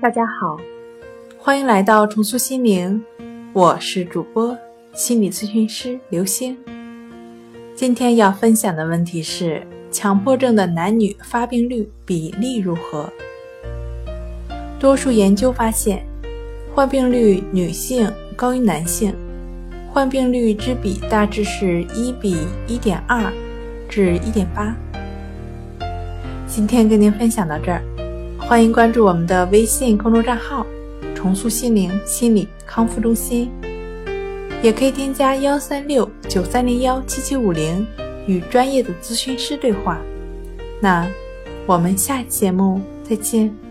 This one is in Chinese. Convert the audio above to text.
大家好，欢迎来到重塑心灵，我是主播心理咨询师刘星。今天要分享的问题是：强迫症的男女发病率比例如何？多数研究发现，患病率女性高于男性，患病率之比大致是一比一点二至一点八。今天跟您分享到这儿。欢迎关注我们的微信公众账号“重塑心灵心理康复中心”，也可以添加幺三六九三零幺七七五零与专业的咨询师对话。那我们下期节目再见。